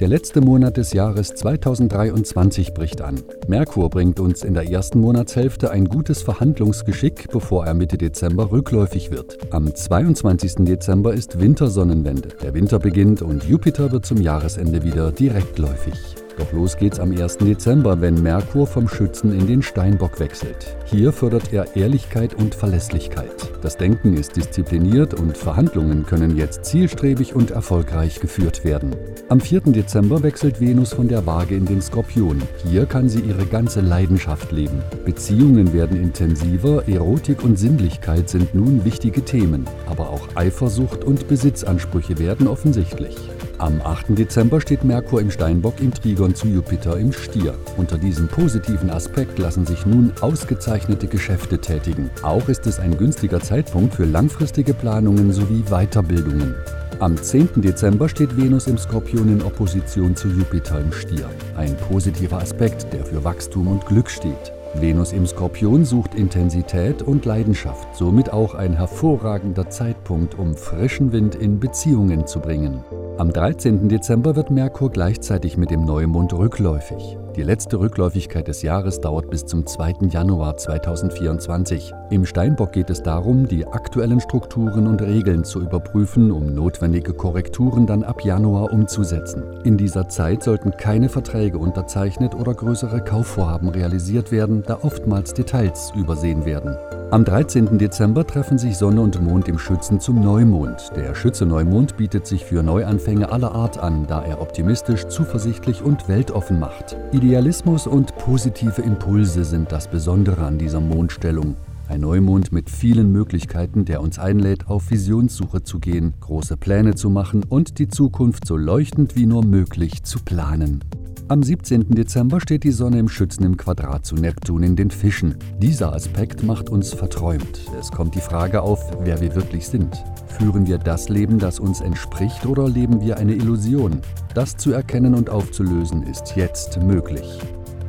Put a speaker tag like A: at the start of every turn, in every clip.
A: Der letzte Monat des Jahres 2023 bricht an. Merkur bringt uns in der ersten Monatshälfte ein gutes Verhandlungsgeschick, bevor er Mitte Dezember rückläufig wird. Am 22. Dezember ist Wintersonnenwende. Der Winter beginnt und Jupiter wird zum Jahresende wieder direktläufig. Doch los geht's am 1. Dezember, wenn Merkur vom Schützen in den Steinbock wechselt. Hier fördert er Ehrlichkeit und Verlässlichkeit. Das Denken ist diszipliniert und Verhandlungen können jetzt zielstrebig und erfolgreich geführt werden. Am 4. Dezember wechselt Venus von der Waage in den Skorpion. Hier kann sie ihre ganze Leidenschaft leben. Beziehungen werden intensiver, Erotik und Sinnlichkeit sind nun wichtige Themen, aber auch Eifersucht und Besitzansprüche werden offensichtlich. Am 8. Dezember steht Merkur im Steinbock im Trigon zu Jupiter im Stier. Unter diesem positiven Aspekt lassen sich nun ausgezeichnete Geschäfte tätigen. Auch ist es ein günstiger Zeitpunkt für langfristige Planungen sowie Weiterbildungen. Am 10. Dezember steht Venus im Skorpion in Opposition zu Jupiter im Stier. Ein positiver Aspekt, der für Wachstum und Glück steht. Venus im Skorpion sucht Intensität und Leidenschaft, somit auch ein hervorragender Zeitpunkt, um frischen Wind in Beziehungen zu bringen. Am 13. Dezember wird Merkur gleichzeitig mit dem Neumond rückläufig. Die letzte Rückläufigkeit des Jahres dauert bis zum 2. Januar 2024. Im Steinbock geht es darum, die aktuellen Strukturen und Regeln zu überprüfen, um notwendige Korrekturen dann ab Januar umzusetzen. In dieser Zeit sollten keine Verträge unterzeichnet oder größere Kaufvorhaben realisiert werden, da oftmals Details übersehen werden. Am 13. Dezember treffen sich Sonne und Mond im Schützen zum Neumond. Der Schütze-Neumond bietet sich für Neuanfänge aller Art an, da er optimistisch, zuversichtlich und weltoffen macht. Idealismus und positive Impulse sind das Besondere an dieser Mondstellung. Ein Neumond mit vielen Möglichkeiten, der uns einlädt, auf Visionssuche zu gehen, große Pläne zu machen und die Zukunft so leuchtend wie nur möglich zu planen. Am 17. Dezember steht die Sonne im Schützen im Quadrat zu Neptun in den Fischen. Dieser Aspekt macht uns verträumt. Es kommt die Frage auf, wer wir wirklich sind. Führen wir das Leben, das uns entspricht, oder leben wir eine Illusion? Das zu erkennen und aufzulösen ist jetzt möglich.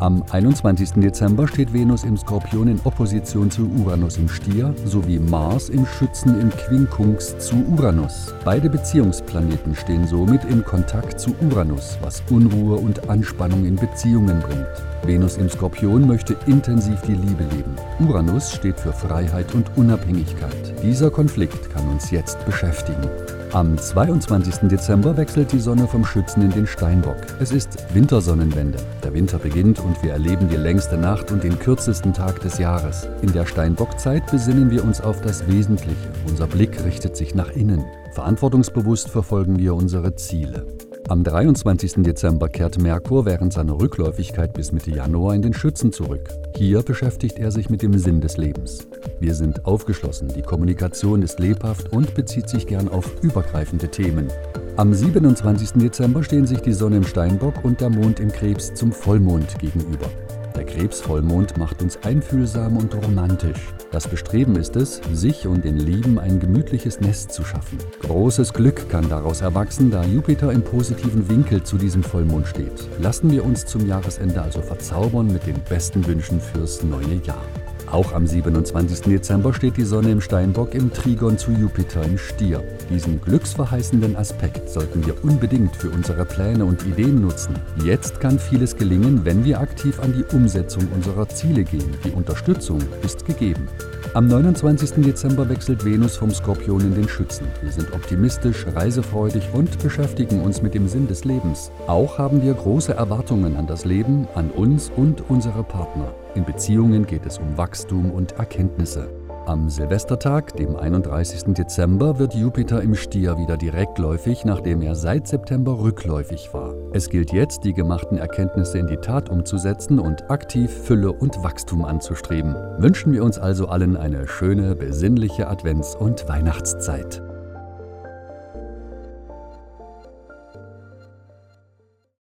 A: Am 21. Dezember steht Venus im Skorpion in Opposition zu Uranus im Stier sowie Mars im Schützen im Quincunx zu Uranus. Beide Beziehungsplaneten stehen somit in Kontakt zu Uranus, was Unruhe und Anspannung in Beziehungen bringt. Venus im Skorpion möchte intensiv die Liebe leben. Uranus steht für Freiheit und Unabhängigkeit. Dieser Konflikt kann uns jetzt beschäftigen. Am 22. Dezember wechselt die Sonne vom Schützen in den Steinbock. Es ist Wintersonnenwende. Der Winter beginnt und wir erleben die längste Nacht und den kürzesten Tag des Jahres. In der Steinbockzeit besinnen wir uns auf das Wesentliche. Unser Blick richtet sich nach innen. Verantwortungsbewusst verfolgen wir unsere Ziele. Am 23. Dezember kehrt Merkur während seiner Rückläufigkeit bis Mitte Januar in den Schützen zurück. Hier beschäftigt er sich mit dem Sinn des Lebens. Wir sind aufgeschlossen, die Kommunikation ist lebhaft und bezieht sich gern auf übergreifende Themen. Am 27. Dezember stehen sich die Sonne im Steinbock und der Mond im Krebs zum Vollmond gegenüber. Der Krebsvollmond macht uns einfühlsam und romantisch. Das Bestreben ist es, sich und den Lieben ein gemütliches Nest zu schaffen. Großes Glück kann daraus erwachsen, da Jupiter im positiven Winkel zu diesem Vollmond steht. Lassen wir uns zum Jahresende also verzaubern mit den besten Wünschen fürs neue Jahr. Auch am 27. Dezember steht die Sonne im Steinbock im Trigon zu Jupiter im Stier. Diesen glücksverheißenden Aspekt sollten wir unbedingt für unsere Pläne und Ideen nutzen. Jetzt kann vieles gelingen, wenn wir aktiv an die Umsetzung unserer Ziele gehen. Die Unterstützung ist gegeben. Am 29. Dezember wechselt Venus vom Skorpion in den Schützen. Wir sind optimistisch, reisefreudig und beschäftigen uns mit dem Sinn des Lebens. Auch haben wir große Erwartungen an das Leben, an uns und unsere Partner. In Beziehungen geht es um Wachstum und Erkenntnisse. Am Silvestertag, dem 31. Dezember, wird Jupiter im Stier wieder direktläufig, nachdem er seit September rückläufig war. Es gilt jetzt, die gemachten Erkenntnisse in die Tat umzusetzen und aktiv Fülle und Wachstum anzustreben. Wünschen wir uns also allen eine schöne, besinnliche Advents- und Weihnachtszeit.